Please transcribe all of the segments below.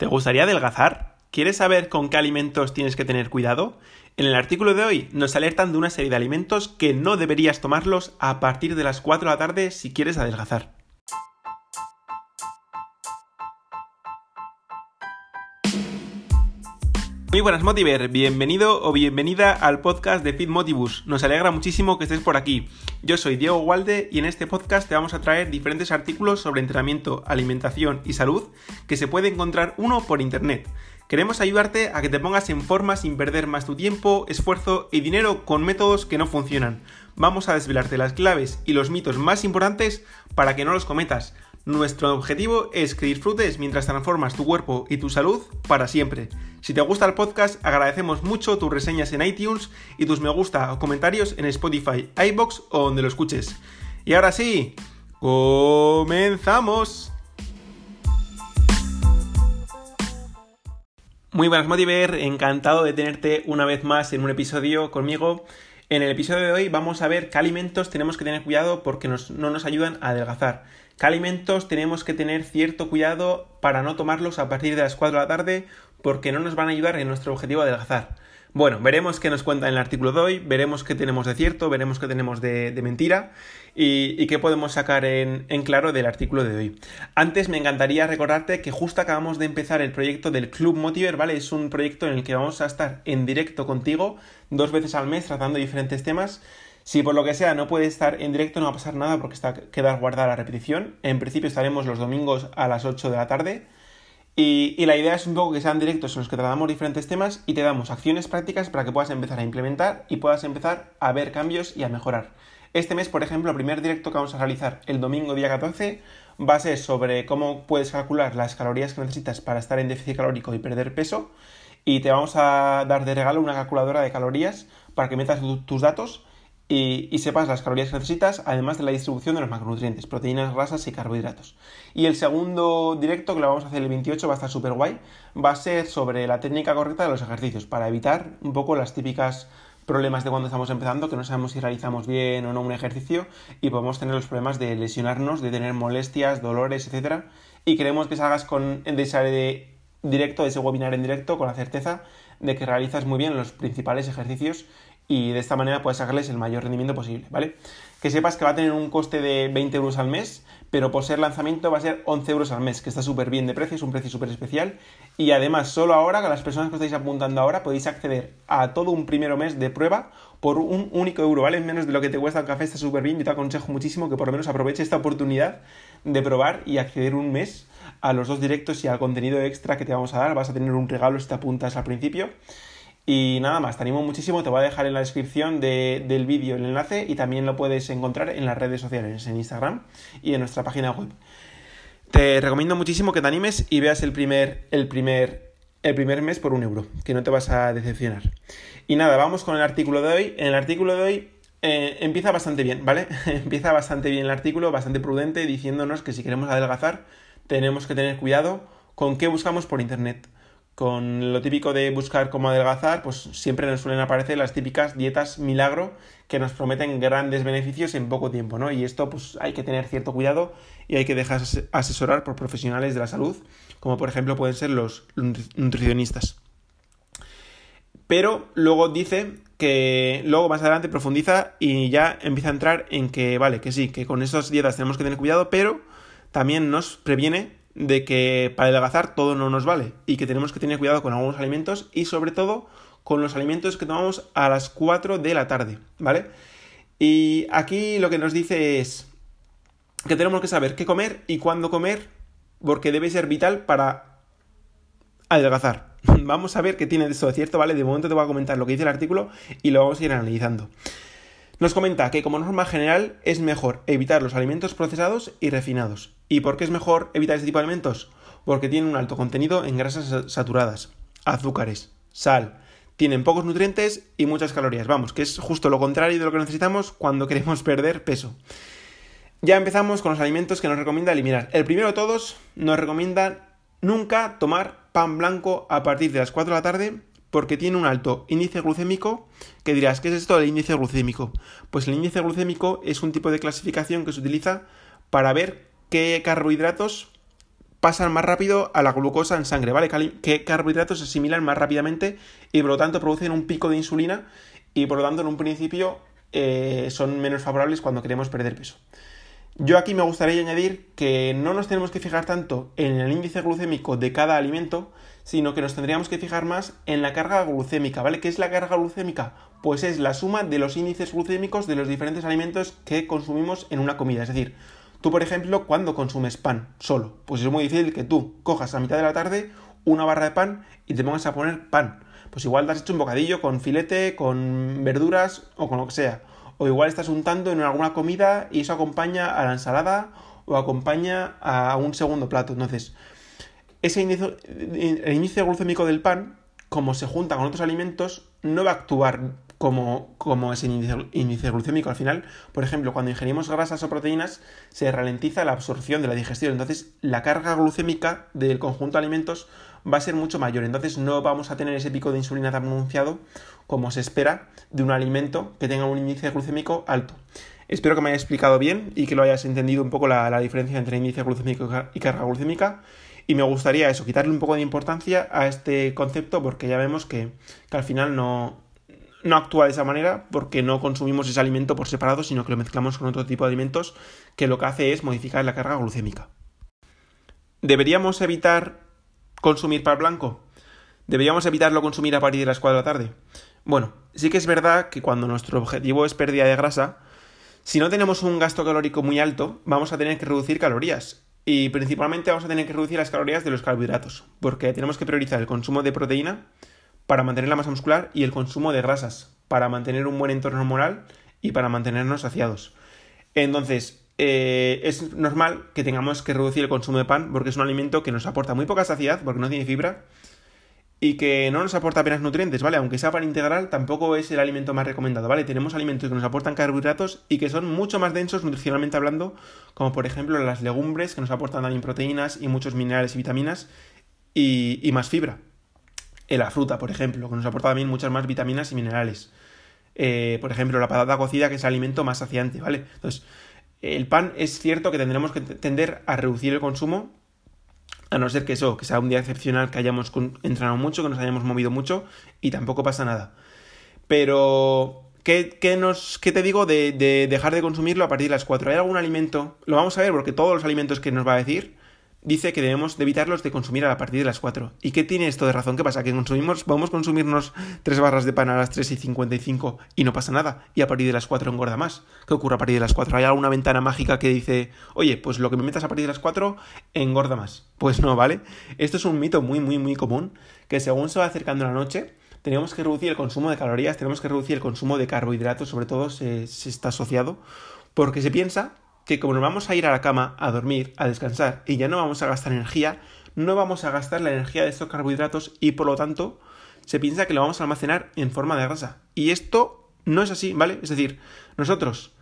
¿Te gustaría adelgazar? ¿Quieres saber con qué alimentos tienes que tener cuidado? En el artículo de hoy nos alertan de una serie de alimentos que no deberías tomarlos a partir de las 4 de la tarde si quieres adelgazar. Muy buenas Motiver, bienvenido o bienvenida al podcast de Fit Motivus. Nos alegra muchísimo que estés por aquí. Yo soy Diego Walde y en este podcast te vamos a traer diferentes artículos sobre entrenamiento, alimentación y salud que se puede encontrar uno por internet. Queremos ayudarte a que te pongas en forma sin perder más tu tiempo, esfuerzo y dinero con métodos que no funcionan. Vamos a desvelarte las claves y los mitos más importantes para que no los cometas. Nuestro objetivo es que disfrutes mientras transformas tu cuerpo y tu salud para siempre. Si te gusta el podcast, agradecemos mucho tus reseñas en iTunes y tus me gusta o comentarios en Spotify, iBox o donde lo escuches. Y ahora sí, comenzamos. Muy buenas Motiver, encantado de tenerte una vez más en un episodio conmigo. En el episodio de hoy vamos a ver qué alimentos tenemos que tener cuidado porque no nos ayudan a adelgazar. ¿Qué alimentos tenemos que tener cierto cuidado para no tomarlos a partir de las 4 de la tarde porque no nos van a ayudar en nuestro objetivo de adelgazar? Bueno, veremos qué nos cuenta en el artículo de hoy, veremos qué tenemos de cierto, veremos qué tenemos de, mentira y, qué podemos sacar en, en, claro del artículo de hoy. Antes me encantaría recordarte que justo acabamos de empezar el proyecto del Club Motiver, ¿vale? Es un proyecto en el que vamos a estar en directo contigo dos veces al mes tratando diferentes temas si por lo que sea no puede estar en directo no va a pasar nada porque está queda guardada la repetición. En principio estaremos los domingos a las 8 de la tarde. Y, y, la idea es un poco que sean directos en los que tratamos diferentes temas y te damos acciones prácticas para que puedas empezar a implementar y puedas empezar a ver cambios y a mejorar. Este mes, por ejemplo, el primer directo que vamos a realizar el domingo día 14 va a ser sobre cómo puedes calcular las calorías que necesitas para estar en déficit calórico y perder peso. Y te vamos a dar de regalo una calculadora de calorías para que metas tus datos y, sepas las calorías que necesitas, además de la distribución de los macronutrientes, proteínas, grasas y carbohidratos. Y el segundo directo, que lo vamos a hacer el 28, va a estar súper guay, va a ser sobre la técnica correcta de los ejercicios, para evitar un poco las típicas problemas de cuando estamos empezando, que no sabemos si realizamos bien o no un ejercicio y podemos tener los problemas de lesionarnos, de tener molestias, dolores, etc. Y queremos que salgas con, de ese directo, de ese webinar en directo, con la certeza de que realizas muy bien los principales ejercicios y de esta manera puedes sacarles el mayor rendimiento posible, ¿vale? Que sepas que va a tener un coste de 20 euros al mes, pero por ser lanzamiento va a ser 11 euros al mes, que está súper bien de precio, es un precio súper especial. Y además, solo ahora, las personas que estáis apuntando ahora, podéis acceder a todo un primer mes de prueba por un único euro, ¿vale? Menos de lo que te cuesta el café, está súper bien. Yo te aconsejo muchísimo que por lo menos aproveche esta oportunidad de probar y acceder un mes a los dos directos y al contenido extra que te vamos a dar. Vas a tener un regalo si te apuntas al principio. Y nada más, te animo muchísimo, te voy a dejar en la descripción del vídeo el enlace y también lo puedes encontrar en las redes sociales, en Instagram y en nuestra página web. Te recomiendo muchísimo que te animes y veas el primer, el primer, el primer mes por un euro, que no te vas a decepcionar. Y nada, vamos con el artículo de hoy. En el artículo de hoy eh, empieza bastante bien, ¿vale? empieza bastante bien el artículo, bastante prudente, diciéndonos que si queremos adelgazar tenemos que tener cuidado con qué buscamos por internet con lo típico de buscar cómo adelgazar, pues siempre nos suelen aparecer las típicas dietas milagro que nos prometen grandes beneficios en poco tiempo, ¿no? Y esto pues hay que tener cierto cuidado y hay que dejarse asesorar por profesionales de la salud, como por ejemplo pueden ser los nutricionistas. Pero luego dice que luego más adelante profundiza y ya empieza a entrar en que, vale, que sí, que con esas dietas tenemos que tener cuidado, pero también nos previene de que para adelgazar todo no nos vale y que tenemos que tener cuidado con algunos alimentos y sobre todo con los alimentos que tomamos a las 4 de la tarde, ¿vale? Y aquí lo que nos dice es que tenemos que saber qué comer y cuándo comer porque debe ser vital para adelgazar. Vamos a ver qué tiene de eso de cierto, ¿vale? De momento te voy a comentar lo que dice el artículo y lo vamos a ir analizando. Nos comenta que como norma general es mejor evitar los alimentos procesados y refinados. ¿Y por qué es mejor evitar este tipo de alimentos? Porque tienen un alto contenido en grasas saturadas, azúcares, sal, tienen pocos nutrientes y muchas calorías. Vamos, que es justo lo contrario de lo que necesitamos cuando queremos perder peso. Ya empezamos con los alimentos que nos recomienda eliminar. El primero de todos nos recomienda nunca tomar pan blanco a partir de las 4 de la tarde porque tiene un alto índice glucémico, que dirás, ¿qué es esto del índice glucémico? Pues el índice glucémico es un tipo de clasificación que se utiliza para ver qué carbohidratos pasan más rápido a la glucosa en sangre, ¿vale? Que carbohidratos se asimilan más rápidamente y por lo tanto producen un pico de insulina y por lo tanto en un principio eh, son menos favorables cuando queremos perder peso. Yo aquí me gustaría añadir que no nos tenemos que fijar tanto en el índice glucémico de cada alimento, sino que nos tendríamos que fijar más en la carga glucémica, ¿vale? ¿Qué es la carga glucémica? Pues es la suma de los índices glucémicos de los diferentes alimentos que consumimos en una comida. Es decir, tú, por ejemplo, cuando consumes pan solo, pues es muy difícil que tú cojas a mitad de la tarde una barra de pan y te pongas a poner pan. Pues igual te has hecho un bocadillo con filete, con verduras o con lo que sea o igual estás untando en alguna comida y eso acompaña a la ensalada o acompaña a un segundo plato. Entonces, ese índice, el índice glucémico del pan, como se junta con otros alimentos, no va a actuar como, como ese índice, glucémico. Al final, por ejemplo, cuando ingerimos grasas o proteínas, se ralentiza la absorción de la digestión. Entonces, la carga glucémica del conjunto de alimentos va a ser mucho mayor. Entonces, no vamos a tener ese pico de insulina tan pronunciado como se espera de un alimento que tenga un índice glucémico alto. Espero que me haya explicado bien y que lo hayas entendido un poco la, diferencia entre índice glucémico y carga glucémica. Y me gustaría eso, quitarle un poco de importancia a este concepto porque ya vemos que, al final no, no actúa de esa manera porque no consumimos ese alimento por separado, sino que lo mezclamos con otro tipo de alimentos que lo que hace es modificar la carga glucémica. ¿Deberíamos evitar consumir pan blanco? ¿Deberíamos evitarlo consumir a partir de las 4 de la tarde? Bueno, sí que es verdad que cuando nuestro objetivo es pérdida de grasa, si no tenemos un gasto calórico muy alto, vamos a tener que reducir calorías. Y principalmente vamos a tener que reducir las calorías de los carbohidratos, porque tenemos que priorizar el consumo de proteína para mantener la masa muscular y el consumo de grasas, para mantener un buen entorno hormonal y para mantenernos saciados. Entonces, eh, es normal que tengamos que reducir el consumo de pan porque es un alimento que nos aporta muy poca saciedad porque no tiene fibra y que no nos aporta apenas nutrientes, ¿vale? Aunque sea pan integral, tampoco es el alimento más recomendado, ¿vale? Tenemos alimentos que nos aportan carbohidratos y que son mucho más densos nutricionalmente hablando, como por ejemplo las legumbres, que nos aportan también proteínas y muchos minerales y vitaminas, y, más fibra. la fruta, por ejemplo, que nos aporta también muchas más vitaminas y minerales. Eh, por ejemplo, la patata cocida, que es el alimento más saciante, ¿vale? Entonces, el pan es cierto que tendremos que tender a reducir el consumo a no ser que eso, que sea un día excepcional, que hayamos entrenado mucho, que nos hayamos movido mucho y tampoco pasa nada. Pero, ¿qué, nos, qué te digo de, de, dejar de consumirlo a partir de las 4? ¿Hay algún alimento? Lo vamos a ver porque todos los alimentos que nos va a decir dice que debemos de evitarlos de consumir a partir de las 4. ¿Y qué tiene esto de razón? ¿Qué pasa? ¿Que consumimos, vamos a consumirnos tres barras de pan a las 3 y 55 y no pasa nada? Y a partir de las 4 engorda más. ¿Qué ocurre a partir de las 4? ¿Hay alguna ventana mágica que dice, oye, pues lo que me metas a partir de las 4 engorda más? Pues no, ¿vale? Esto es un mito muy, muy, muy común, que según se va acercando la noche, tenemos que reducir el consumo de calorías, tenemos que reducir el consumo de carbohidratos, sobre todo se, se está asociado, porque se piensa que como nos vamos a ir a la cama a dormir, a descansar y ya no vamos a gastar energía, no vamos a gastar la energía de estos carbohidratos y por lo tanto se piensa que lo vamos a almacenar en forma de grasa. Y esto no es así, ¿vale? Es decir, nosotros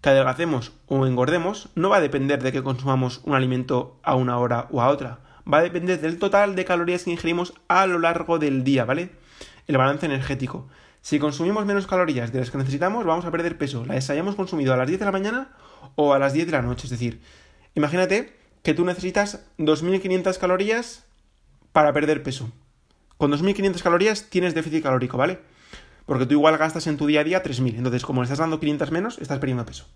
que adelgacemos o engordemos no va a depender de que consumamos un alimento a una hora o a otra. Va a depender del total de calorías que ingerimos a lo largo del día, ¿vale? El balance energético. Si consumimos menos calorías de las que necesitamos, vamos a perder peso. Las hayamos consumido a las 10 de la mañana o a las 10 de la noche. Es decir, imagínate que tú necesitas 2.500 calorías para perder peso. Con 2.500 calorías tienes déficit calórico, ¿vale? Porque tú igual gastas en tu día a día 3.000. Entonces, como le estás dando 500 menos, estás perdiendo peso.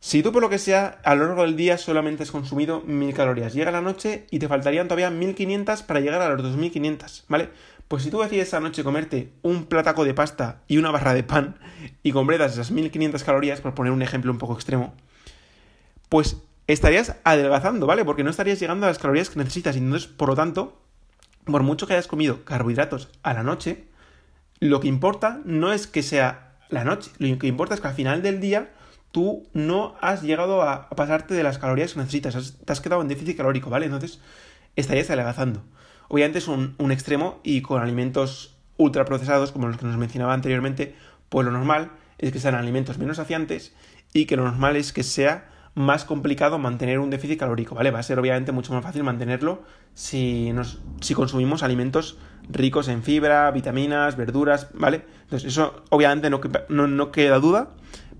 Si tú por lo que sea a lo largo del día solamente has consumido 1000 calorías, llega la noche y te faltarían todavía 1500 para llegar a los 2500, ¿vale? Pues si tú decides esa noche comerte un plataco de pasta y una barra de pan y completas esas 1500 calorías, por poner un ejemplo un poco extremo, pues estarías adelgazando, ¿vale? Porque no estarías llegando a las calorías que necesitas. Y entonces, por lo tanto, por mucho que hayas comido carbohidratos a la noche, lo que importa no es que sea la noche, lo que importa es que al final del día tú no has llegado a pasarte de las calorías que necesitas, te has quedado en déficit calórico, ¿vale? Entonces estarías adelgazando. Obviamente es un, extremo y con alimentos ultraprocesados, como los que nos mencionaba anteriormente, pues lo normal es que sean alimentos menos saciantes y que lo normal es que sea más complicado mantener un déficit calórico, ¿vale? Va a ser obviamente mucho más fácil mantenerlo si, nos, si consumimos alimentos ricos en fibra, vitaminas, verduras, ¿vale? Entonces eso obviamente no, no, no queda duda,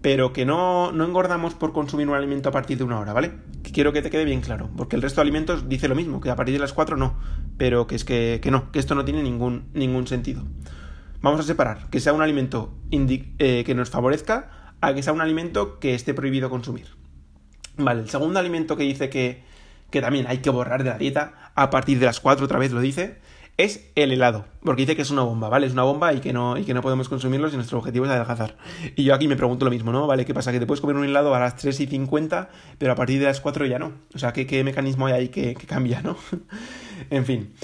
pero que no, no engordamos por consumir un alimento a partir de una hora, ¿vale? Quiero que te quede bien claro, porque el resto de alimentos dice lo mismo, que a partir de las 4 no, pero que es que, que no, que esto no tiene ningún, ningún sentido. Vamos a separar que sea un alimento eh, que nos favorezca a que sea un alimento que esté prohibido consumir. Vale, el segundo alimento que dice que, que también hay que borrar de la dieta, a partir de las 4 otra vez lo dice, es el helado, porque dice que es una bomba, ¿vale? Es una bomba y que no, y que no podemos consumirlo si nuestro objetivo es adelgazar. Y yo aquí me pregunto lo mismo, ¿no? ¿Vale? ¿Qué pasa? Que te puedes comer un helado a las 3 y 50, pero a partir de las 4 ya no. O sea, ¿qué, mecanismo hay ahí que, cambia, ¿no? en fin.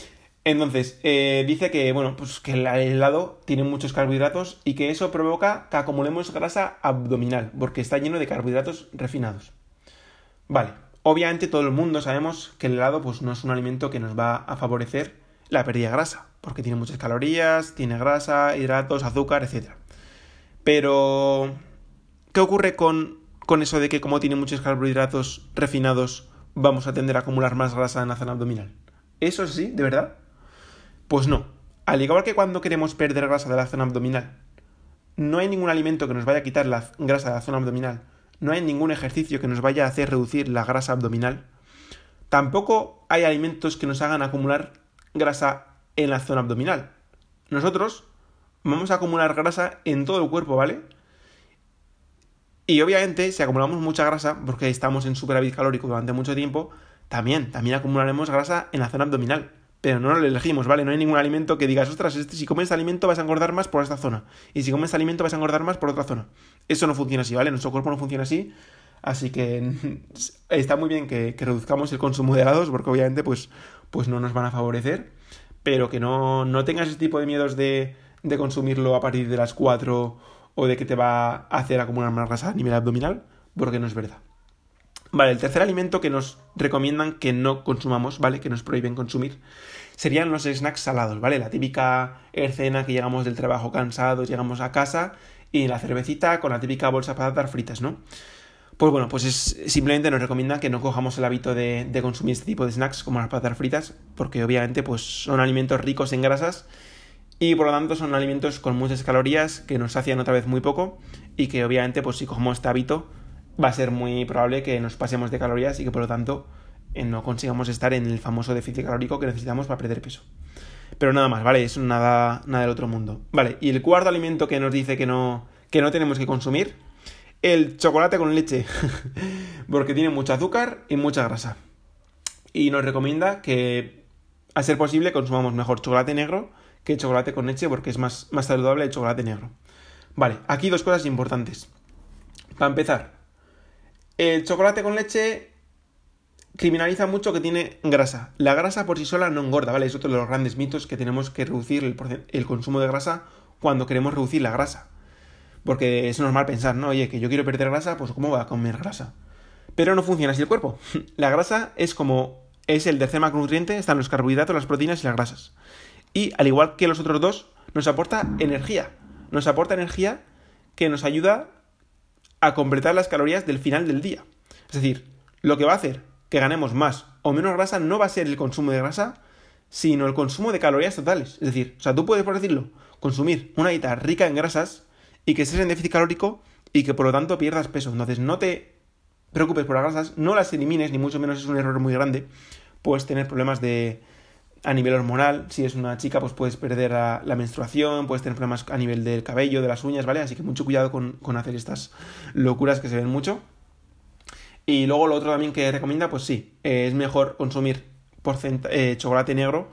Entonces, eh, dice que, bueno, pues que el helado tiene muchos carbohidratos y que eso provoca que acumulemos grasa abdominal, porque está lleno de carbohidratos refinados. Vale, obviamente todo el mundo sabemos que el helado pues no es un alimento que nos va a favorecer la pérdida de grasa, porque tiene muchas calorías, tiene grasa, hidratos, azúcar, etc. Pero, ¿qué ocurre con, con eso de que como tiene muchos carbohidratos refinados, vamos a tender a acumular más grasa en la zona abdominal? ¿Eso es así, de verdad? Pues no. Al igual que cuando queremos perder grasa de la zona abdominal, no hay ningún alimento que nos vaya a quitar la grasa de la zona abdominal, no hay ningún ejercicio que nos vaya a hacer reducir la grasa abdominal, tampoco hay alimentos que nos hagan acumular grasa en la zona abdominal. Nosotros vamos a acumular grasa en todo el cuerpo, ¿vale? Y obviamente, si acumulamos mucha grasa, porque estamos en superávit calórico durante mucho tiempo, también, también acumularemos grasa en la zona abdominal. Pero no lo elegimos, ¿vale? No hay ningún alimento que digas, ostras, este, si comes alimento vas a engordar más por esta zona. Y si comes alimento vas a engordar más por otra zona. Eso no funciona así, ¿vale? Nuestro cuerpo no funciona así. Así que está muy bien que, que reduzcamos el consumo de helados, porque obviamente, pues, pues no nos van a favorecer, pero que no, no tengas ese tipo de miedos de, de consumirlo a partir de las 4 o de que te va a hacer acumular más grasa a nivel abdominal, porque no es verdad. Vale, el tercer alimento que nos recomiendan que no consumamos, ¿vale? Que nos prohíben consumir, serían los snacks salados, ¿vale? La típica escena que llegamos del trabajo cansados, llegamos a casa y la cervecita con la típica bolsa de patatas fritas, ¿no? Pues bueno, pues es, simplemente nos recomienda que no cojamos el hábito de, consumir este tipo de snacks como las patatas fritas, porque obviamente pues son alimentos ricos en grasas y por lo tanto son alimentos con muchas calorías que nos sacian otra vez muy poco y que obviamente pues si cogemos este hábito va a ser muy probable que nos pasemos de calorías y que por lo tanto eh, no consigamos estar en el famoso déficit calórico que necesitamos para perder peso. Pero nada más, ¿vale? Eso nada, nada del otro mundo. Vale, y el cuarto alimento que nos dice que no, que no tenemos que consumir el chocolate con leche, porque tiene mucho azúcar y mucha grasa. Y nos recomienda que, a ser posible, consumamos mejor chocolate negro que chocolate con leche, porque es más, más saludable el chocolate negro. Vale, aquí dos cosas importantes. Para empezar, el chocolate con leche criminaliza mucho que tiene grasa. La grasa por sí sola no engorda, ¿vale? Es otro de los grandes mitos que tenemos que reducir el, el consumo de grasa cuando queremos reducir la grasa. Porque es normal pensar, ¿no? Oye, que yo quiero perder grasa, pues ¿cómo voy a comer grasa? Pero no funciona así el cuerpo. La grasa es como es el tercer macronutriente, están los carbohidratos, las proteínas y las grasas. Y al igual que los otros dos, nos aporta energía. Nos aporta energía que nos ayuda a completar las calorías del final del día. Es decir, lo que va a hacer que ganemos más o menos grasa no va a ser el consumo de grasa, sino el consumo de calorías totales. Es decir, o sea, tú puedes, por decirlo, consumir una dieta rica en grasas y que estés en déficit calórico y que por lo tanto pierdas peso. Entonces no te preocupes por las grasas, no las elimines, ni mucho menos es un error muy grande. Puedes tener problemas de a nivel hormonal, si es una chica pues puedes perder la, menstruación, puedes tener problemas a nivel del cabello, de las uñas, ¿vale? Así que mucho cuidado con, hacer estas locuras que se ven mucho. Y luego lo otro también que recomienda, pues sí, es mejor consumir eh, chocolate negro,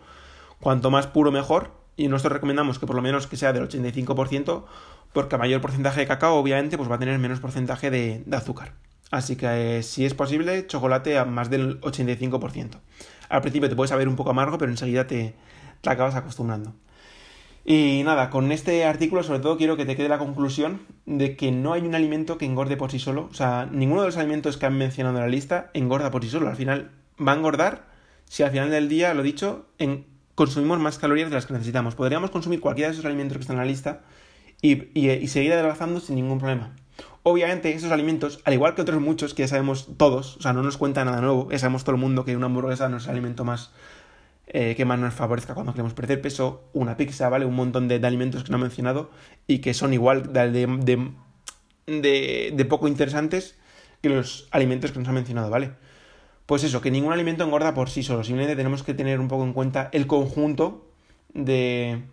cuanto más puro mejor, y nosotros recomendamos que por lo menos que sea del 85%, porque a mayor porcentaje de cacao, obviamente, pues va a tener menos porcentaje de, azúcar. Así que eh, si es posible, chocolate a más del 85%. Al principio te puede saber un poco amargo, pero enseguida te, te acabas acostumbrando. Y nada, con este artículo sobre todo quiero que te quede la conclusión de que no hay un alimento que engorde por sí solo. O sea, ninguno de los alimentos que han mencionado en la lista engorda por sí solo. Al final va a engordar si al final del día, lo dicho, en, consumimos más calorías de las que necesitamos. Podríamos consumir cualquiera de esos alimentos que están en la lista y, seguir adelgazando sin ningún problema. Obviamente, esos alimentos, al igual que otros muchos que ya sabemos todos, o sea, no nos cuenta nada nuevo, ya sabemos todo el mundo que una hamburguesa no es el alimento más eh, que más nos favorezca cuando queremos perder peso, una pizza, ¿vale? Un montón de, alimentos que no he mencionado y que son igual de, de, de poco interesantes que los alimentos que nos han mencionado, ¿vale? Pues eso, que ningún alimento engorda por sí solo, simplemente tenemos que tener un poco en cuenta el conjunto de,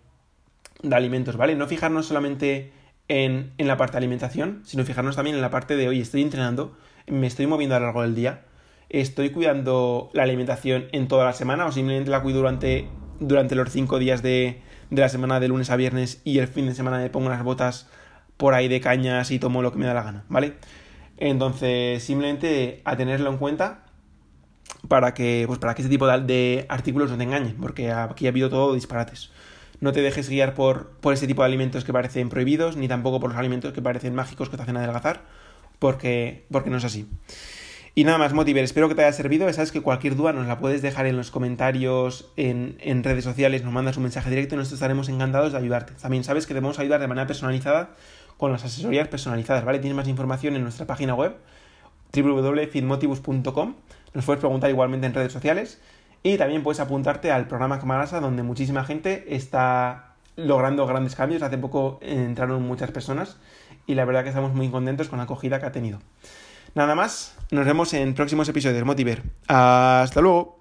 de alimentos, ¿vale? No fijarnos solamente en, en, la parte de alimentación, sino fijarnos también en la parte de, hoy estoy entrenando, me estoy moviendo a lo largo del día, estoy cuidando la alimentación en toda la semana o simplemente la cuido durante, durante los cinco días de, de la semana de lunes a viernes y el fin de semana me pongo las botas por ahí de cañas y tomo lo que me da la gana, ¿vale? Entonces, simplemente a tenerlo en cuenta para que, pues para que este tipo de, artículos no te engañen, porque aquí ha habido todo disparates. No te dejes guiar por, por este tipo de alimentos que parecen prohibidos, ni tampoco por los alimentos que parecen mágicos que te hacen adelgazar, porque, porque no es así. Y nada más, Motiver, espero que te haya servido. Sabes que cualquier duda nos la puedes dejar en los comentarios, en, en, redes sociales, nos mandas un mensaje directo y nosotros estaremos encantados de ayudarte. También sabes que te vamos a ayudar de manera personalizada con las asesorías personalizadas, ¿vale? Tienes más información en nuestra página web www.fitmotivus.com. Nos puedes preguntar igualmente en redes sociales y también puedes apuntarte al programa Camarasa donde muchísima gente está logrando grandes cambios. Hace poco entraron muchas personas y la verdad que estamos muy contentos con la acogida que ha tenido. Nada más, nos vemos en próximos episodios. Motiver. Hasta luego.